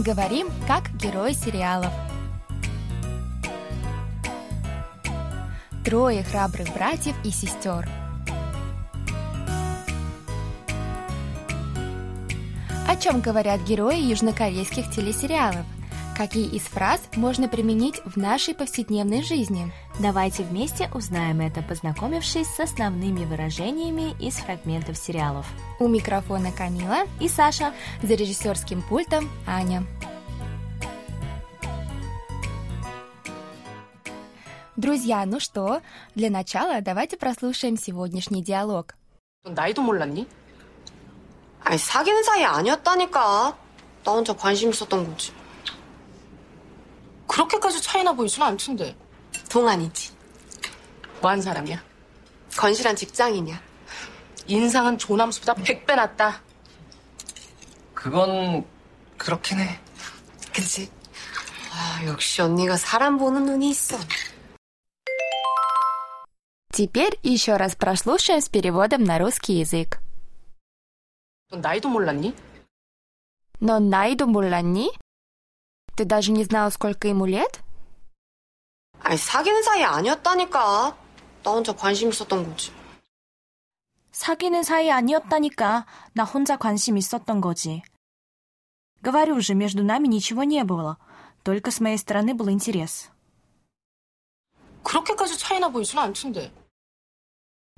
Говорим, как герои сериалов. Трое храбрых братьев и сестер. О чем говорят герои южнокорейских телесериалов? Какие из фраз можно применить в нашей повседневной жизни? Давайте вместе узнаем это, познакомившись с основными выражениями из фрагментов сериалов. У микрофона Камила и Саша. За режиссерским пультом Аня. Друзья, ну что, для начала давайте прослушаем сегодняшний диалог. 나이도 몰랐니? 아니 사귀는 사이 아니었다니까. 나 혼자 관심 있었던 거지. 그렇게까지 차이나 보이진 않던데. 동안이지. 뭐한 사람이야? 건실한 직장인이야. 인상은 조남수보다 100배 낫다. 그건 그렇긴 해. 그치? 아, 역시 언니가 사람 보는 눈이 있어. Теперь еще раз прослушаем с переводом на русский язык. 넌 나이도 몰랐니? 넌 나이도 몰랐니? Ты даже не знал, сколько ему лет? 아니 사귀는 사이 아니었다니까. 나 혼자 관심 있었던 거지. 사귀는 사이 아니었다니까. 나 혼자 관심 있었던 거지. Говорю же, между нами ничего не было. Только с моей стороны был интерес. 그렇게까지 차이나 보이진 않던데.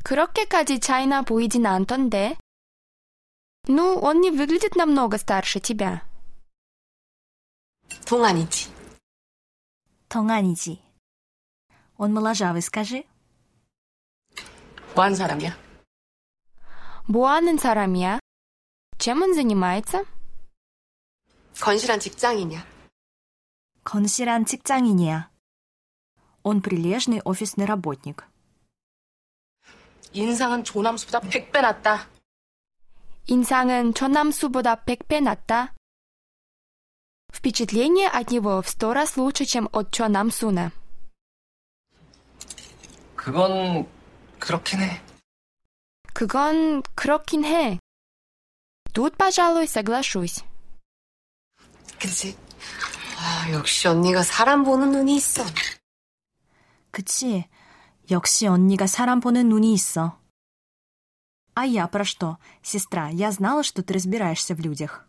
그렇게까지 차이나 보이진 않던데. Ну, он не выглядит намного старше тебя. 동안이지. 동안이지. Он моложавый, скажи. 뭐한 사람이야? 뭐 하는 사람이야? чем он занимается? 건실한 직장인이야. 건실한 직장인이야. Он прилежный офисный работник. 인상은 조남수보다 100배 낫다. 인상은 전남수보다 100배 낫다. Впечатление от него в сто раз лучше, чем от Чонамсуна. 그건 그렇긴 해. 그건 그렇긴 해. Тут, пожалуй, соглашусь. 그치? 아, 역시 언니가 사람 보는 눈이 있어. 그치. 역시 언니가 사람 보는 눈이 있어. А я про что? Сестра, я знала, что ты разбираешься в людях.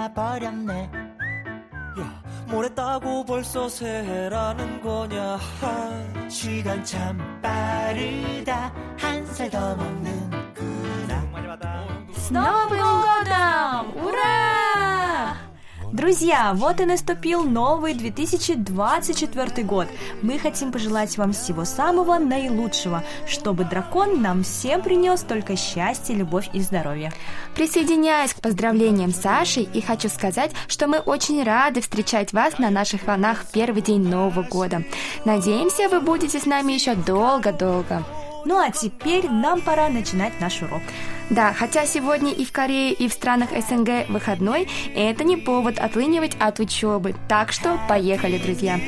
지나버렸네. 야 모래 따고 벌써 새해라는 거냐. 아, 시간 참 빠르다. 한 살 더 먹는구나 스노우보다. Друзья, вот и наступил новый 2024 год. Мы хотим пожелать вам всего самого наилучшего, чтобы дракон нам всем принес только счастье, любовь и здоровье. Присоединяюсь к поздравлениям Саши и хочу сказать, что мы очень рады встречать вас на наших волнах в первый день Нового года. Надеемся, вы будете с нами еще долго-долго. Ну а теперь нам пора начинать наш урок. Да, хотя сегодня и в Корее, и в странах СНГ выходной, это не повод отлынивать от учебы. Так что поехали, друзья!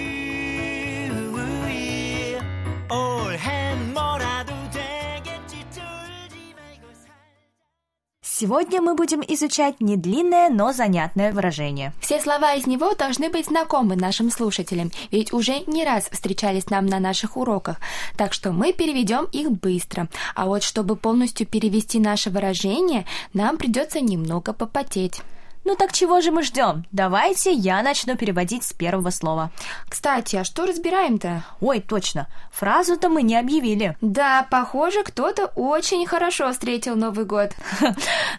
Сегодня мы будем изучать не длинное, но занятное выражение. Все слова из него должны быть знакомы нашим слушателям, ведь уже не раз встречались нам на наших уроках, так что мы переведем их быстро. А вот чтобы полностью перевести наше выражение, нам придется немного попотеть. Ну так чего же мы ждем? Давайте я начну переводить с первого слова. Кстати, а что разбираем-то? Ой, точно. Фразу-то мы не объявили. Да, похоже, кто-то очень хорошо встретил Новый год.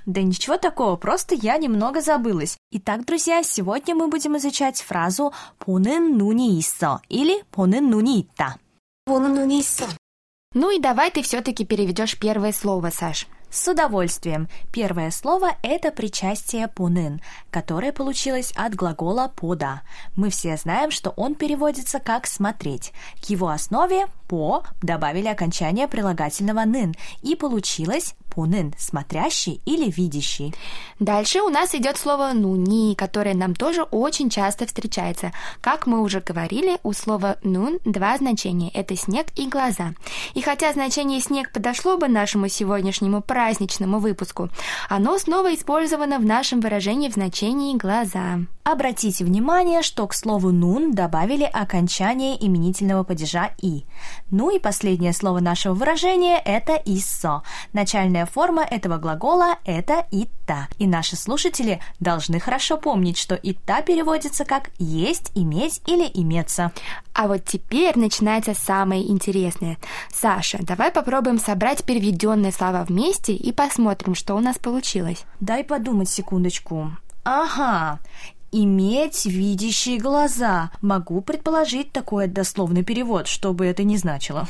Да ничего такого, просто я немного забылась. Итак, друзья, сегодня мы будем изучать фразу «понен нуни исо» или «понен нуни итта». «Понен нуни исо». Ну и давай ты все-таки переведешь первое слово, Саш. С удовольствием. Первое слово – это причастие «пунын», которое получилось от глагола «пода». Мы все знаем, что он переводится как «смотреть». К его основе по добавили окончание прилагательного нын, и получилось пунын, смотрящий или видящий. Дальше у нас идет слово нуни, которое нам тоже очень часто встречается. Как мы уже говорили, у слова нун два значения – это снег и глаза. И хотя значение снег подошло бы нашему сегодняшнему праздничному выпуску, оно снова использовано в нашем выражении в значении глаза. Обратите внимание, что к слову «нун» добавили окончание именительного падежа «и». Ну и последнее слово нашего выражения – это «иссо». Начальная форма этого глагола – это «итта». И наши слушатели должны хорошо помнить, что «итта» переводится как «есть», «иметь» или «иметься». А вот теперь начинается самое интересное. Саша, давай попробуем собрать переведенные слова вместе и посмотрим, что у нас получилось. Дай подумать секундочку. Ага, иметь видящие глаза. Могу предположить такой дословный перевод, что бы это ни значило.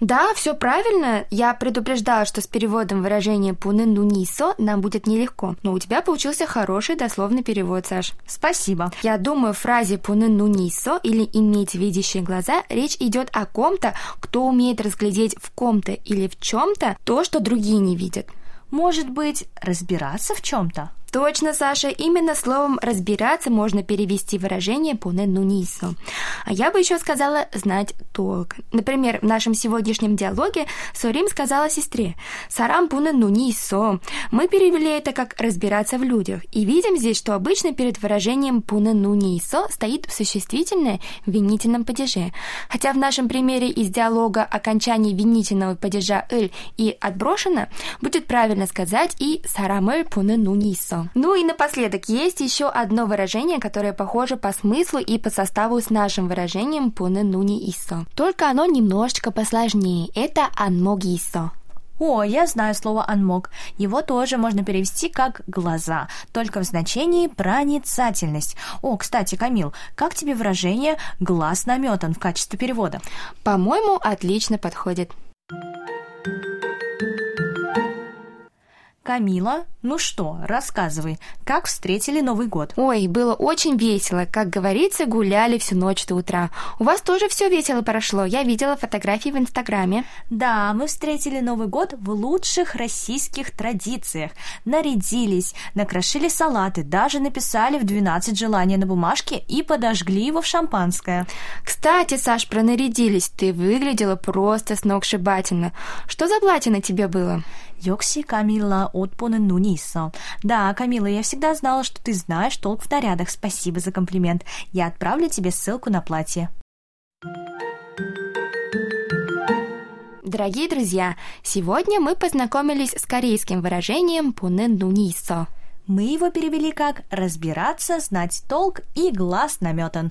Да, все правильно. Я предупреждала, что с переводом выражения «пунен нунисо» нам будет нелегко. Но у тебя получился хороший дословный перевод, Саш. Спасибо. Я думаю, в фразе «пунен нунисо» или «иметь видящие глаза» речь идет о ком-то, кто умеет разглядеть в ком-то или в чем-то то, что другие не видят. Может быть, разбираться в чем-то? Точно, Саша, именно словом «разбираться» можно перевести выражение «пуне нунисо». А я бы еще сказала «знать толк». Например, в нашем сегодняшнем диалоге Сорим сказала сестре «Сарам пуне нунисо». Мы перевели это как «разбираться в людях». И видим здесь, что обычно перед выражением «пуне нунисо» стоит существительное в винительном падеже. Хотя в нашем примере из диалога окончание винительного падежа «эль» и «отброшено» будет правильно сказать и «сарамель пуне нунисо». Ну и напоследок, есть еще одно выражение, которое похоже по смыслу и по составу с нашим выражением «пуне нуни исо». Только оно немножечко посложнее. Это «анмогисо». О, я знаю слово «анмог». Его тоже можно перевести как «глаза», только в значении «проницательность». О, кстати, Камил, как тебе выражение «глаз наметан» в качестве перевода? По-моему, отлично подходит. Камила, ну что, рассказывай, как встретили Новый год? Ой, было очень весело. Как говорится, гуляли всю ночь до утра. У вас тоже все весело прошло. Я видела фотографии в Инстаграме. Да, мы встретили Новый год в лучших российских традициях. Нарядились, накрошили салаты, даже написали в 12 желаний на бумажке и подожгли его в шампанское. Кстати, Саш, пронарядились. Ты выглядела просто сногсшибательно. Что за платье на тебе было? Йокси Камила, отпуны ну не. Да, Камила, я всегда знала, что ты знаешь толк в нарядах. Спасибо за комплимент. Я отправлю тебе ссылку на платье. Дорогие друзья, сегодня мы познакомились с корейским выражением «пуны нунисо. Мы его перевели как «разбираться, знать толк и глаз наметан».